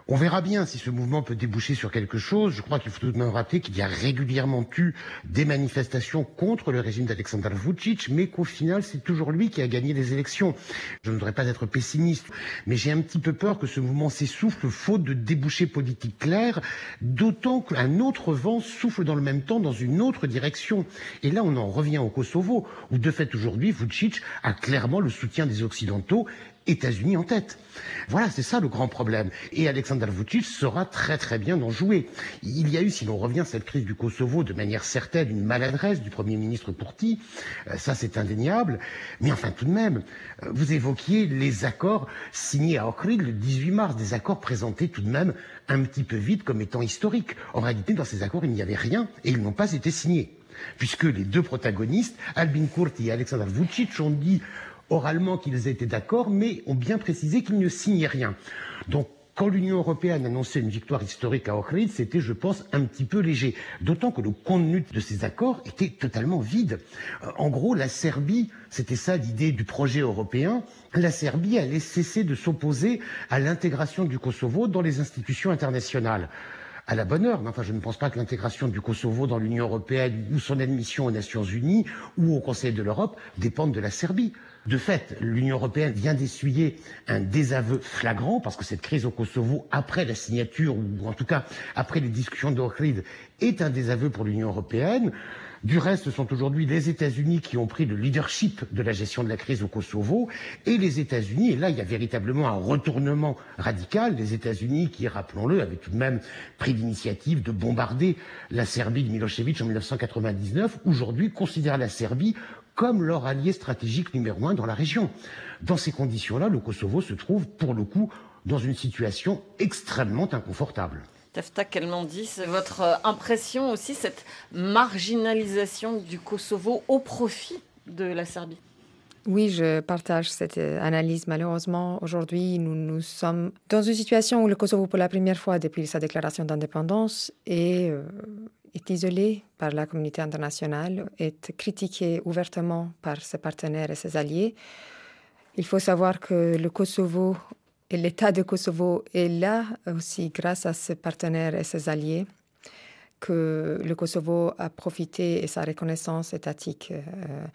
[SPEAKER 9] On verra bien si ce mouvement peut déboucher sur quelque chose. Je crois qu'il faut tout de même rappeler qu'il y a régulièrement eu des manifestations contre le régime d'Alexander Vucic, mais qu'au final, c'est toujours lui qui a gagné les élections. Je ne voudrais pas être pessimiste, mais j'ai un petit peu peur que ce mouvement s'essouffle faute de débouchés politiques clairs, d'autant qu'un autre vent souffle dans le même temps dans une autre direction. Et là, on en revient au Kosovo, où de fait aujourd'hui, Vucic a clairement le soutien des Occidentaux États-Unis en tête. Voilà, c'est ça le grand problème. Et Alexander Vucic saura très très bien en jouer. Il y a eu, si l'on revient à cette crise du Kosovo, de manière certaine, une maladresse du Premier ministre Kurti. Euh, ça, c'est indéniable. Mais enfin, tout de même, euh, vous évoquiez les accords signés à Ohrid le 18 mars, des accords présentés tout de même un petit peu vite comme étant historiques. En réalité, dans ces accords, il n'y avait rien et ils n'ont pas été signés puisque les deux protagonistes, Albin Kurti et Alexander Vucic, ont dit oralement qu'ils étaient d'accord, mais ont bien précisé qu'ils ne signaient rien. Donc, quand l'Union européenne annonçait une victoire historique à Ohrid, c'était, je pense, un petit peu léger. D'autant que le contenu de ces accords était totalement vide. Euh, en gros, la Serbie, c'était ça l'idée du projet européen, la Serbie allait cesser de s'opposer à l'intégration du Kosovo dans les institutions internationales à la bonne heure. Mais enfin, je ne pense pas que l'intégration du Kosovo dans l'Union européenne ou son admission aux Nations unies ou au Conseil de l'Europe dépendent de la Serbie. De fait, l'Union européenne vient d'essuyer un désaveu flagrant parce que cette crise au Kosovo, après la signature, ou en tout cas après les discussions d'Ohrid, est un désaveu pour l'Union européenne. Du reste, ce sont aujourd'hui les États-Unis qui ont pris le leadership de la gestion de la crise au Kosovo. Et les États-Unis, et là, il y a véritablement un retournement radical. Les États-Unis qui, rappelons-le, avaient tout de même pris l'initiative de bombarder la Serbie de Milosevic en 1999, aujourd'hui considèrent la Serbie comme leur allié stratégique numéro un dans la région. Dans ces conditions-là, le Kosovo se trouve, pour le coup, dans une situation extrêmement inconfortable.
[SPEAKER 3] Tefta Kelmandi, c'est votre euh, impression aussi, cette marginalisation du Kosovo au profit de la Serbie?
[SPEAKER 5] Oui, je partage cette euh, analyse. Malheureusement, aujourd'hui, nous, nous sommes dans une situation où le Kosovo, pour la première fois depuis sa déclaration d'indépendance, est euh, est isolé par la communauté internationale, est critiqué ouvertement par ses partenaires et ses alliés. Il faut savoir que le Kosovo et l'État de Kosovo est là aussi grâce à ses partenaires et ses alliés, que le Kosovo a profité et sa reconnaissance étatique euh,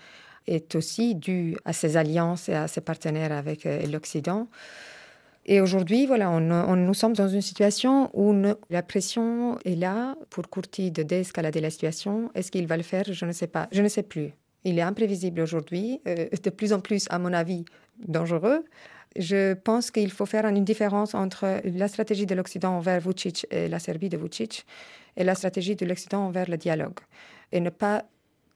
[SPEAKER 5] est aussi due à ses alliances et à ses partenaires avec euh, l'Occident. Et aujourd'hui, voilà, nous sommes dans une situation où la pression est là pour Courti de désescalader la situation. Est-ce qu'il va le faire? Je ne sais pas. Je ne sais plus. Il est imprévisible aujourd'hui, euh, de plus en plus, à mon avis, dangereux. Je pense qu'il faut faire une différence entre la stratégie de l'Occident envers Vucic et la Serbie de Vucic et la stratégie de l'Occident envers le dialogue. Et ne pas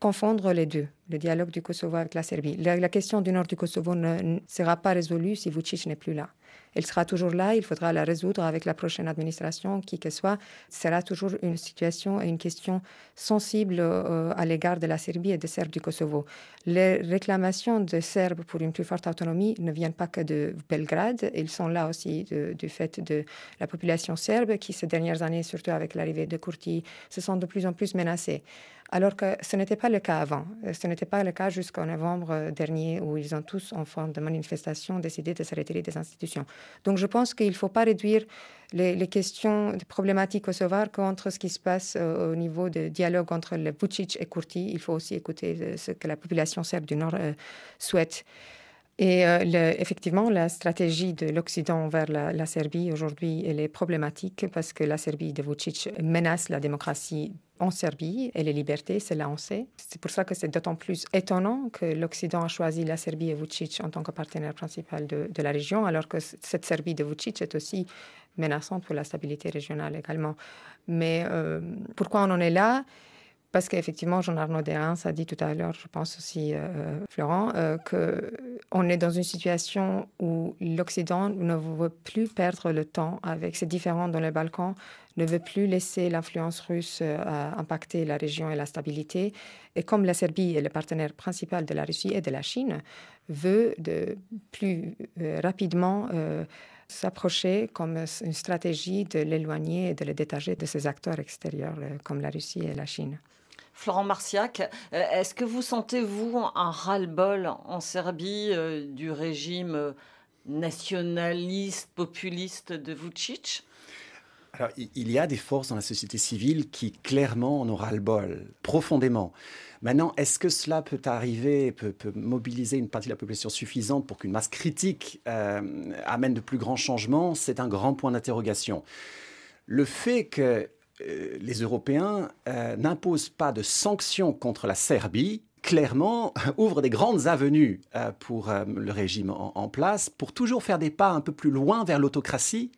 [SPEAKER 5] confondre les deux, le dialogue du Kosovo avec la Serbie. La, question du nord du Kosovo ne sera pas résolue si Vucic n'est plus là. Elle sera toujours là, il faudra la résoudre avec la prochaine administration, qui que soit. Ce sera toujours une situation et une question sensible euh, à l'égard de la Serbie et des Serbes du Kosovo. Les réclamations des Serbes pour une plus forte autonomie ne viennent pas que de Belgrade, ils sont là aussi du fait de la population serbe qui, ces dernières années, surtout avec l'arrivée de Kurti, se sent de plus en plus menacée alors que ce n'était pas le cas avant. Euh, ce n'était pas le cas jusqu'en novembre dernier où ils ont tous, en forme de manifestation, décidé de retirer des institutions. Donc je pense qu'il ne faut pas réduire les, questions problématiques kosovares contre ce qui se passe euh, au niveau de dialogue entre le Vucic et Kurti. Il faut aussi écouter euh, ce que la population serbe du Nord souhaite. Et effectivement, la stratégie de l'Occident envers la, Serbie aujourd'hui, elle est problématique parce que la Serbie de Vucic menace la démocratie en Serbie et les libertés, c'est là on sait. C'est pour ça que c'est d'autant plus étonnant que l'Occident a choisi la Serbie et Vucic en tant que partenaire principal de, de, la région, alors que cette Serbie de Vucic est aussi menaçante pour la stabilité régionale également. Mais euh, pourquoi on en est là? Parce qu'effectivement, Jean-Arnaud Derens a dit tout à l'heure, je pense aussi euh, Florent, euh, qu'on est dans une situation où l'Occident ne veut plus perdre le temps avec ces différends dans les Balkans, ne veut plus laisser l'influence russe euh, impacter la région et la stabilité. Et comme la Serbie est le partenaire principal de la Russie et de la Chine, veut plus rapidement s'approcher comme une stratégie de l'éloigner et de le détacher de ces acteurs extérieurs comme la Russie et la Chine.
[SPEAKER 3] Florent Marciac, euh, est-ce que vous sentez, vous, un ras-le-bol en Serbie euh, du régime euh, nationaliste, populiste de Vucic?
[SPEAKER 8] Alors, il y a des forces dans la société civile qui clairement en ont ras-le-bol, profondément. Maintenant, est-ce que cela peut arriver, peut, mobiliser une partie de la population suffisante pour qu'une masse critique amène de plus grands changements? C'est un grand point d'interrogation. Le fait que les Européens euh, n'imposent pas de sanctions contre la Serbie, clairement ouvre des grandes avenues pour le régime en, place, pour toujours faire des pas un peu plus loin vers l'autocratie,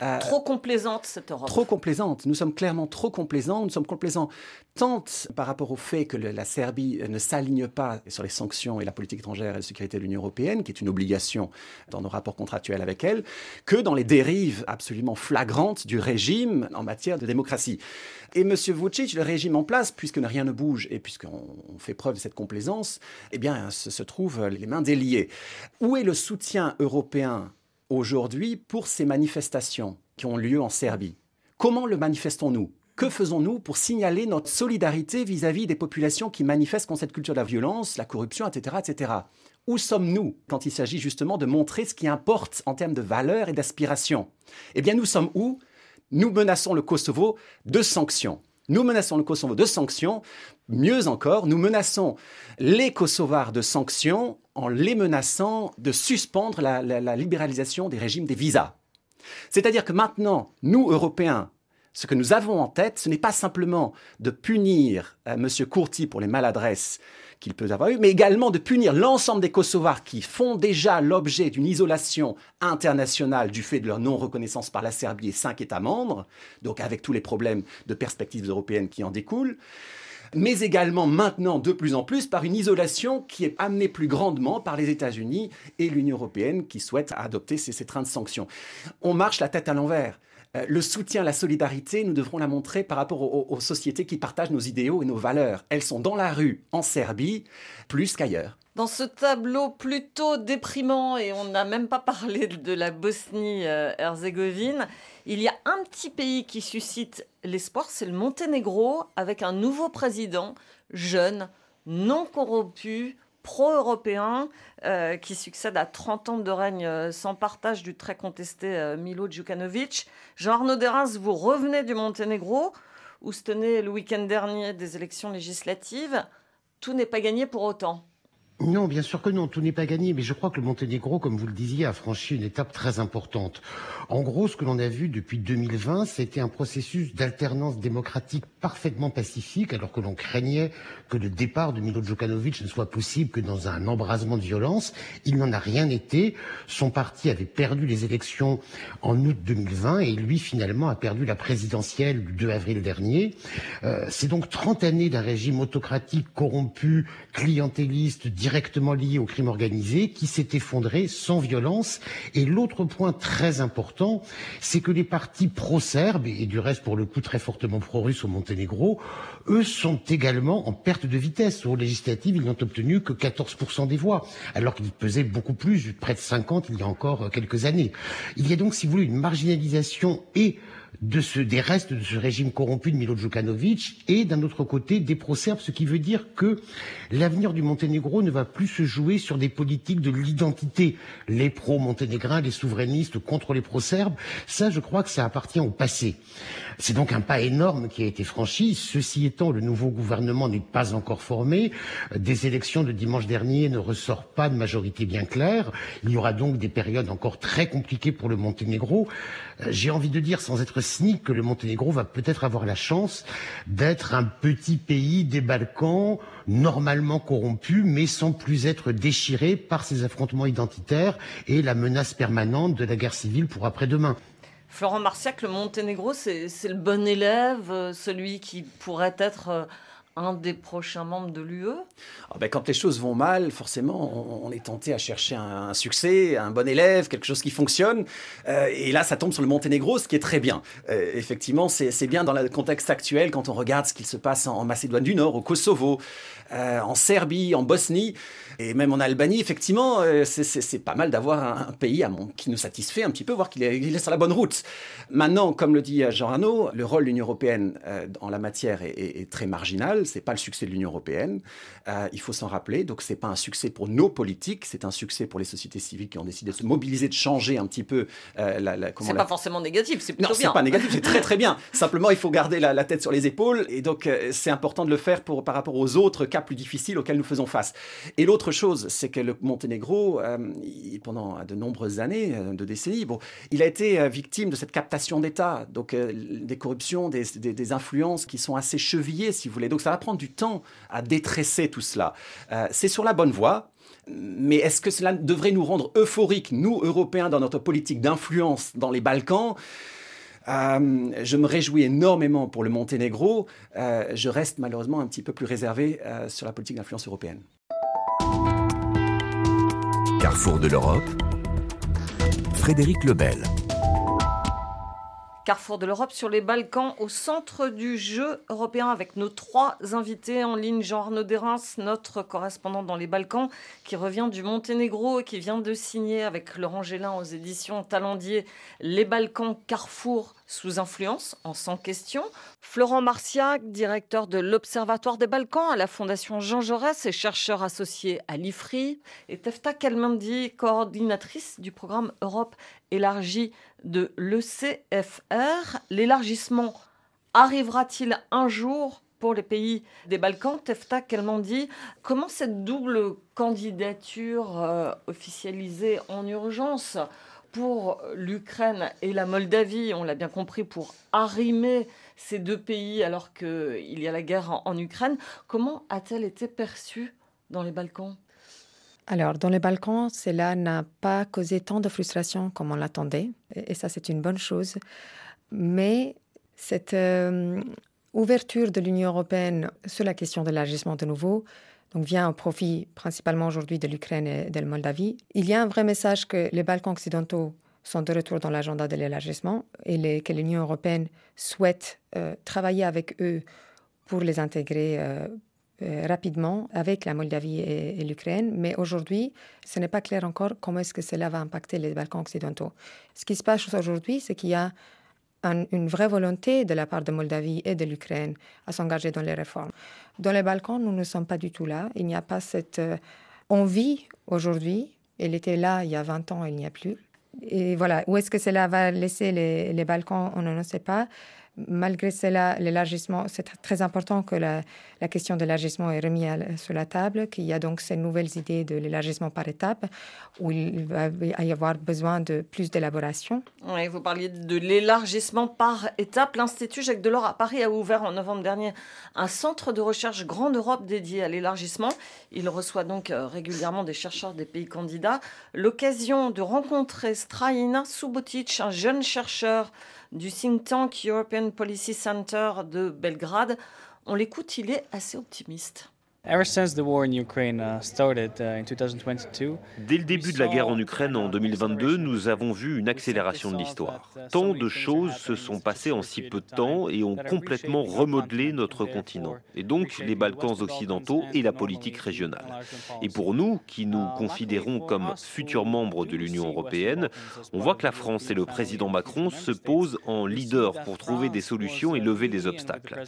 [SPEAKER 3] euh, trop complaisante, cette Europe.
[SPEAKER 8] Trop complaisante. Nous sommes clairement trop complaisants. Nous sommes complaisants tant par rapport au fait que la Serbie ne s'aligne pas sur les sanctions et la politique étrangère et de sécurité de l'Union européenne, qui est une obligation dans nos rapports contractuels avec elle, que dans les dérives absolument flagrantes du régime en matière de démocratie. Et M. Vucic, le régime en place, puisque rien ne bouge et puisqu'on fait preuve de cette complaisance, eh bien, se, se trouve les mains déliées. Où est le soutien européen aujourd'hui pour ces manifestations qui ont lieu en Serbie. Comment le manifestons-nous? Que faisons-nous pour signaler notre solidarité vis-à-vis des populations qui manifestent contre cette culture de la violence, la corruption, etc. etc. Où sommes-nous quand il s'agit justement de montrer ce qui importe en termes de valeurs et d'aspiration? Eh bien, nous sommes où? Nous menaçons le Kosovo de sanctions. Nous menaçons le Kosovo de sanctions. Mieux encore, nous menaçons les Kosovars de sanctions en les menaçant de suspendre la, libéralisation des régimes des visas. C'est-à-dire que maintenant, nous, Européens, ce que nous avons en tête, ce n'est pas simplement de punir euh, M. Courti pour les maladresses qu'il peut avoir eues, mais également de punir l'ensemble des Kosovars qui font déjà l'objet d'une isolation internationale du fait de leur non-reconnaissance par la Serbie et cinq États membres, donc avec tous les problèmes de perspectives européennes qui en découlent mais également maintenant de plus en plus par une isolation qui est amenée plus grandement par les États-Unis et l'Union européenne qui souhaitent adopter ces, trains de sanctions. On marche la tête à l'envers. Euh, le soutien, la solidarité, nous devrons la montrer par rapport aux, sociétés qui partagent nos idéaux et nos valeurs. Elles sont dans la rue, en Serbie, plus qu'ailleurs.
[SPEAKER 3] Dans ce tableau plutôt déprimant, et on n'a même pas parlé de la Bosnie-Herzégovine, il y a un petit pays qui suscite l'espoir, c'est le Monténégro, avec un nouveau président, jeune, non corrompu, pro-européen euh, qui succède à 30 ans de règne euh, sans partage du très contesté euh, Milo Djukanovic. Jean-Arnaud Derens, vous revenez du Monténégro où se tenait le week-end dernier des élections législatives. Tout n'est pas gagné pour autant.
[SPEAKER 9] Non, bien sûr que non, tout n'est pas gagné, mais je crois que le Monténégro, comme vous le disiez, a franchi une étape très importante. En gros, ce que l'on a vu depuis 2020, c'était un processus d'alternance démocratique parfaitement pacifique, alors que l'on craignait que le départ de Milo Djukanovic ne soit possible que dans un embrasement de violence. Il n'en a rien été. Son parti avait perdu les élections en août 2020 et lui, finalement, a perdu la présidentielle du 2 avril dernier. Euh, c'est donc 30 années d'un régime autocratique corrompu, clientéliste, directement lié au crime organisé, qui s'est effondré sans violence. Et l'autre point très important, c'est que les partis pro-serbes, et du reste pour le coup très fortement pro-russes au Monténégro, eux sont également en perte de vitesse. Aux législatives, ils n'ont obtenu que 14% des voix, alors qu'ils pesaient beaucoup plus, près de 50 il y a encore quelques années. Il y a donc, si vous voulez, une marginalisation et de ce, des restes de ce régime corrompu de Milo Djukanovic et d'un autre côté des pro-serbes, ce qui veut dire que l'avenir du Monténégro ne va plus se jouer sur des politiques de l'identité, les pro-monténégrins, les souverainistes contre les pro-serbes. Ça, je crois que ça appartient au passé. C'est donc un pas énorme qui a été franchi. Ceci étant, le nouveau gouvernement n'est pas encore formé. Des élections de dimanche dernier ne ressortent pas de majorité bien claire. Il y aura donc des périodes encore très compliquées pour le Monténégro. Euh, j'ai envie de dire, sans être cynique, que le Monténégro va peut-être avoir la chance d'être un petit pays des Balkans, normalement corrompu, mais sans plus être déchiré par ces affrontements identitaires et la menace permanente de la guerre civile pour après-demain.
[SPEAKER 3] Florent Marciac, le Monténégro, c'est le bon élève, euh, celui qui pourrait être euh, un des prochains membres de l'UE
[SPEAKER 8] ah ben, Quand les choses vont mal, forcément, on, est tenté à chercher un, succès, un bon élève, quelque chose qui fonctionne. Euh, et là, ça tombe sur le Monténégro, ce qui est très bien. effectivement, c'est bien dans le contexte actuel, quand on regarde ce qu'il se passe en, Macédoine du Nord, au Kosovo, en Serbie, en Bosnie. Et même en Albanie, effectivement, euh, c'est pas mal d'avoir un, pays qui nous satisfait un petit peu, voir qu'il est, sur la bonne route. Maintenant, comme le dit Jean Rano, le rôle de l'Union européenne euh, en la matière est, très marginal. C'est pas le succès de l'Union européenne. Euh, il faut s'en rappeler. Donc, c'est pas un succès pour nos politiques, c'est un succès pour les sociétés civiles qui ont décidé de se mobiliser, de changer un petit peu
[SPEAKER 3] la. la c'est pas forcément négatif, c'est plutôt
[SPEAKER 8] non, bien. Non, c'est pas négatif, c'est très <laughs> très bien. Simplement, il faut garder la, tête sur les épaules. Et donc, c'est important de le faire pour, par rapport aux autres cas plus difficiles auxquels nous faisons face. Et l'autre chose, c'est que le Monténégro, euh, pendant de nombreuses années, euh, de décennies, il a été euh, victime de cette captation d'État, donc des corruptions, des, influences qui sont assez chevillées, si vous voulez. Donc ça va prendre du temps à détresser tout cela. c'est sur la bonne voie. Mais est-ce que cela devrait nous rendre euphoriques, nous, Européens, dans notre politique d'influence dans les Balkans? Je me réjouis énormément pour le Monténégro. Je reste malheureusement un petit peu plus réservé sur la politique d'influence européenne.
[SPEAKER 12] Carrefour de l'Europe, Frédéric Lebel.
[SPEAKER 3] Carrefour de l'Europe sur les Balkans, au centre du jeu européen, avec nos trois invités en ligne. Jean-Arnaud Derens, notre correspondant dans les Balkans, qui revient du Monténégro et qui vient de signer avec Laurent Gélin aux éditions Talendier Les Balkans Carrefour sous influence, en sans question. Florent Marciac, directeur de l'Observatoire des Balkans à la Fondation Jean Jaurès et chercheur associé à l'IFRI. Et Tefta Kalmandi, coordinatrice du programme Europe élargie de l'ECFR. L'élargissement arrivera-t-il un jour pour les pays des Balkans, Tefta Kalmandi, comment cette double candidature euh, officialisée en urgence pour l'Ukraine et la Moldavie, on l'a bien compris, pour arrimer ces deux pays alors qu'il y a la guerre en, Ukraine, comment a-t-elle été perçue dans les Balkans?
[SPEAKER 5] Alors, dans les Balkans, cela n'a pas causé tant de frustration comme on l'attendait, et ça c'est une bonne chose. Mais cette euh, ouverture de l'Union européenne sur la question de l'élargissement de nouveau donc vient au profit principalement aujourd'hui de l'Ukraine et de la Moldavie. Il y a un vrai message que les Balkans occidentaux sont de retour dans l'agenda de l'élargissement et que l'Union européenne souhaite euh, travailler avec eux pour les intégrer euh, euh, rapidement avec la Moldavie et, et l'Ukraine. Mais aujourd'hui, ce n'est pas clair encore comment est-ce que cela va impacter les Balkans occidentaux. Ce qui se passe aujourd'hui, c'est qu'il y a une vraie volonté de la part de Moldavie et de l'Ukraine à s'engager dans les réformes. Dans les Balkans, nous ne sommes pas du tout là. Il n'y a pas cette euh, envie aujourd'hui. Elle était là il y a 20 ans, il n'y a plus. Et voilà, où est-ce que cela va laisser les, les Balkans, on ne sait pas malgré cela, l'élargissement, c'est très important que la, question de l'élargissement est remise sur la table, qu'il y a donc ces nouvelles idées de l'élargissement par étapes, où il va y avoir besoin de plus d'élaboration.
[SPEAKER 3] Vous parliez de l'élargissement par étapes. L'Institut Jacques Delors à Paris a ouvert en novembre dernier un centre de recherche Grande Europe dédié à l'élargissement. Il reçoit donc euh, régulièrement des chercheurs des pays candidats. L'occasion de rencontrer Strajina Subotic, un jeune chercheur du think tank European Policy Center de Belgrade. On l'écoute, il est assez optimiste.
[SPEAKER 18] Uh, uh,
[SPEAKER 19] Dès le début de la guerre en Ukraine en 2022, nous avons vu une accélération de l'histoire. Tant de choses se sont passées en si peu de temps et ont complètement remodelé notre continent, et donc les Balkans occidentaux et la politique régionale. Et pour nous, qui nous uh, considérons comme futurs membres de l'Union européenne, on voit que la France et le président Macron se posent en leader pour trouver des solutions et lever des obstacles.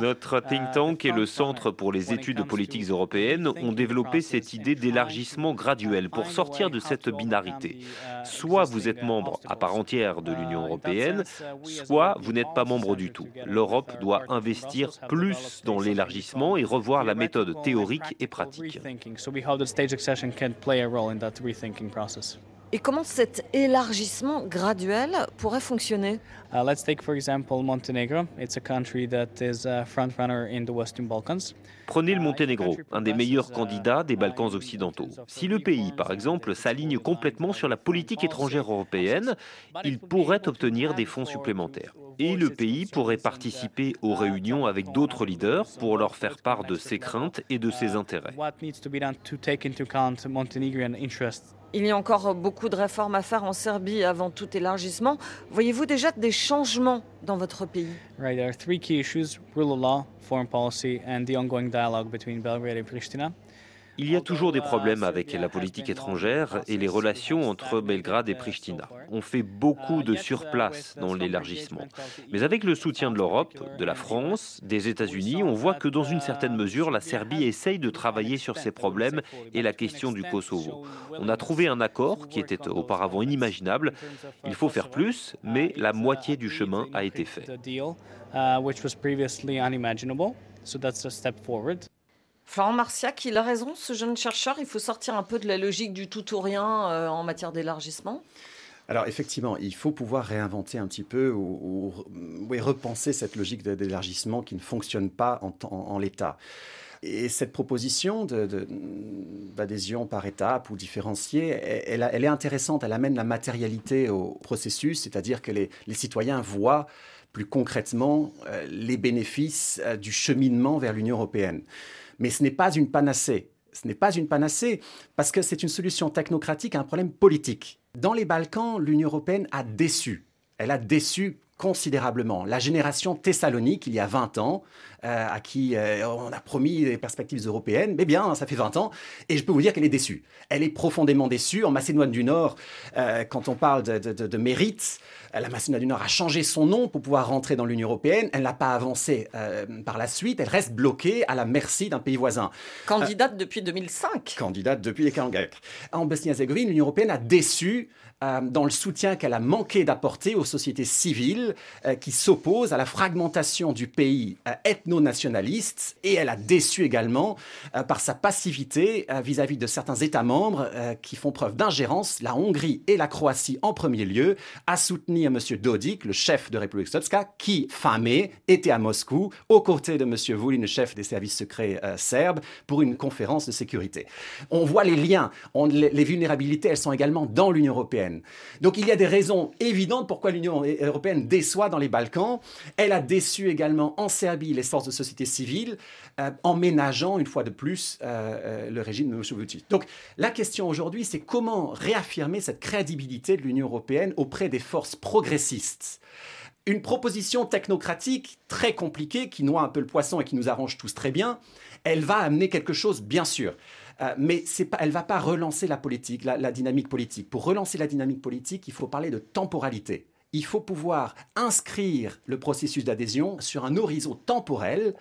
[SPEAKER 19] Notre think tank est le Centre pour les études politiques politiques européennes ont développé cette idée d'élargissement graduel pour sortir de cette binarité. Soit vous êtes membre à part entière de l'Union européenne, soit vous n'êtes pas membre du tout. L'Europe doit investir plus dans l'élargissement et revoir la méthode théorique et pratique.
[SPEAKER 3] Et comment cet élargissement graduel pourrait fonctionner?
[SPEAKER 18] Uh, Let's take for example Montenegro. It's a country that is a front runner in the Western Balkans.
[SPEAKER 19] Prenez le Monténégro, un des meilleurs candidats des Balkans occidentaux. Si le pays, par exemple, s'aligne complètement sur la politique étrangère européenne, il pourrait obtenir des fonds supplémentaires. Et le pays pourrait participer aux réunions avec d'autres leaders pour leur faire part de ses craintes et de ses intérêts.
[SPEAKER 3] Il y a encore beaucoup de réformes à faire en Serbie avant tout élargissement. Voyez-vous déjà des changements dans votre pays?
[SPEAKER 18] foreign policy and the ongoing dialogue between Belgrade and Pristina.
[SPEAKER 19] Il y a toujours des problèmes avec la politique étrangère et les relations entre Belgrade et Pristina. On fait beaucoup de surplace dans l'élargissement. Mais avec le soutien de l'Europe, de la France, des États-Unis, on voit que dans une certaine mesure, la Serbie essaye de travailler sur ces problèmes et la question du Kosovo. On a trouvé un accord qui était auparavant inimaginable. Il faut faire plus, mais la moitié du chemin a été fait.
[SPEAKER 3] Florent Marciac, il a raison, ce jeune chercheur, il faut sortir un peu de la logique du tout ou rien en matière d'élargissement.
[SPEAKER 8] Alors effectivement, il faut pouvoir réinventer un petit peu ou, repenser cette logique d'élargissement qui ne fonctionne pas en, l'état. Et cette proposition d'adhésion par étape ou différenciée, elle, est intéressante, elle amène la matérialité au processus, c'est-à-dire que les, citoyens voient plus concrètement euh, les bénéfices euh, du cheminement vers l'Union européenne. Mais ce n'est pas une panacée. Ce n'est pas une panacée parce que c'est une solution technocratique à un problème politique. Dans les Balkans, l'Union européenne a déçu. Elle a déçu considérablement. La génération Thessalonique, il y a 20 ans, à qui euh, on a promis des perspectives européennes, mais bien, ça fait 20 ans, et je peux vous dire qu'elle est déçue. Elle est profondément déçue. En Macédoine du Nord, euh, quand on parle de, de, mérite, la Macédoine du Nord a changé son nom pour pouvoir rentrer dans l'Union européenne. Elle n'a pas avancé par la suite. Elle reste bloquée à la merci d'un pays voisin.
[SPEAKER 3] Candidate depuis 2005.
[SPEAKER 8] Candidate depuis les 40 En Bosnie-Herzégovine, l'Union européenne a déçu euh, dans le soutien qu'elle a manqué d'apporter aux sociétés civiles euh, qui s'opposent à la fragmentation du pays euh, ethno-nationaliste et elle a déçu également par sa passivité vis-à-vis de certains États membres qui font preuve d'ingérence, la Hongrie et la Croatie en premier lieu, à soutenir M. Dodik, le chef de République Srpska, qui, fin mai, était à Moscou aux côtés de M. Vulin, chef des services secrets serbes, pour une conférence de sécurité. On voit les liens, les vulnérabilités, elles sont également dans l'Union européenne. Donc il y a des raisons évidentes pourquoi l'Union européenne déçoit dans les Balkans. Elle a déçu également en Serbie les de société civile euh, en ménageant une fois de plus euh, euh, le régime de Milosevic. Donc la question aujourd'hui, c'est comment réaffirmer cette crédibilité de l'Union européenne auprès des forces progressistes? Une proposition technocratique très compliquée qui noie un peu le poisson et qui nous arrange tous très bien, elle va amener quelque chose, bien sûr. Euh, mais elle ne va pas relancer la politique, la, dynamique politique. Pour relancer la dynamique politique, il faut parler de temporalité. Il faut pouvoir inscrire le processus d'adhésion sur un horizon temporel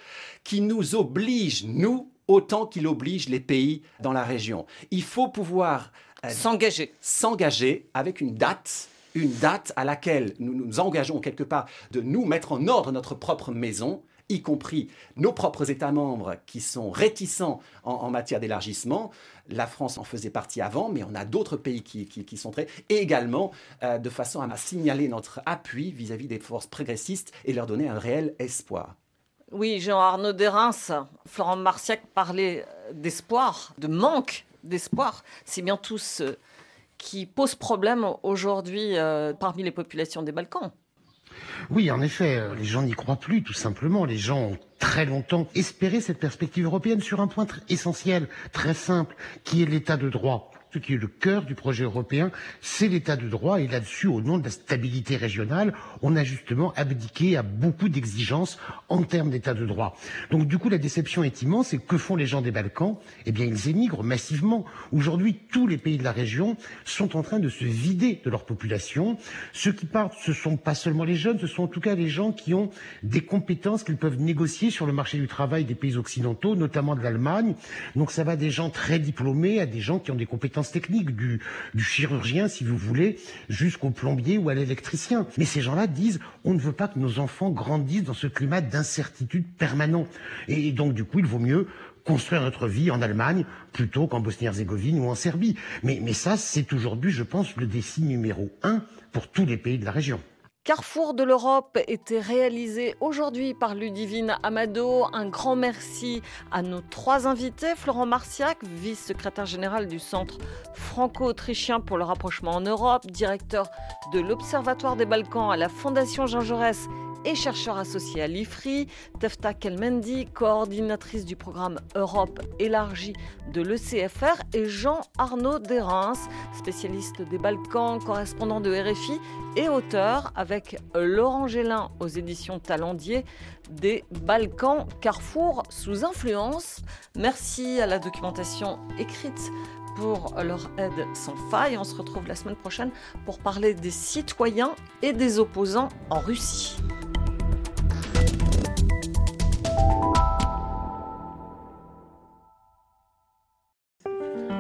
[SPEAKER 8] qui nous oblige, nous, autant qu'il oblige les pays dans la région. Il faut pouvoir
[SPEAKER 3] euh, s'engager.
[SPEAKER 8] S'engager avec une date une date à laquelle nous nous engageons quelque part de nous mettre en ordre notre propre maison y compris nos propres États membres qui sont réticents en, matière d'élargissement. La France en faisait partie avant, mais on a d'autres pays qui, sont très... Et également euh, de façon à signaler notre appui vis-à-vis des forces progressistes et leur donner un réel espoir.
[SPEAKER 3] Oui, Jean-Arnaud Derens, Florent Marciac parlait d'espoir, de manque d'espoir. C'est bien tout ce qui pose problème aujourd'hui euh, parmi les populations des Balkans.
[SPEAKER 9] Oui, en effet, euh, les gens n'y croient plus, tout simplement. Les gens ont très longtemps espéré cette perspective européenne sur un point essentiel, très simple, qui est l'état de droit ce qui est le cœur du projet européen, c'est l'état de droit. Et là-dessus, au nom de la stabilité régionale, on a justement abdiqué à beaucoup d'exigences en termes d'état de droit. Donc du coup, la déception est immense. Et que font les gens des Balkans? Eh bien, ils émigrent massivement. Aujourd'hui, tous les pays de la région sont en train de se vider de leur population. Ceux qui partent, ce sont pas seulement les jeunes, ce sont en tout cas les gens qui ont des compétences qu'ils peuvent négocier sur le marché du travail des pays occidentaux, notamment de l'Allemagne. Donc ça va des gens très diplômés à des gens qui ont des compétences techniques, du, du chirurgien, si vous voulez, jusqu'au plombier ou à l'électricien. Mais ces gens-là disent, on ne veut pas que nos enfants grandissent dans ce climat d'incertitude permanent. Et donc, du coup, il vaut mieux construire notre vie en Allemagne plutôt qu'en Bosnie-Herzégovine ou en Serbie. Mais, mais ça, c'est aujourd'hui, je pense, le défi numéro un pour tous les pays de la région.
[SPEAKER 3] Carrefour de l'Europe était réalisé aujourd'hui par Ludivine Amado. Un grand merci à nos trois invités. Florent Marciac, vice-secrétaire général du Centre franco-autrichien pour le rapprochement en Europe, directeur de l'Observatoire des Balkans à la Fondation Jean Jaurès et chercheur associé à l'IFRI, Tefta Kelmendi, coordinatrice du programme Europe élargie de l'ECFR, et Jean-Arnaud Derens, spécialiste des Balkans, correspondant de RFI et auteur Laurent Gélin aux éditions Talendier des Balkans Carrefour sous influence. Merci à la documentation écrite pour leur aide sans faille. On se retrouve la semaine prochaine pour parler des citoyens et des opposants en Russie.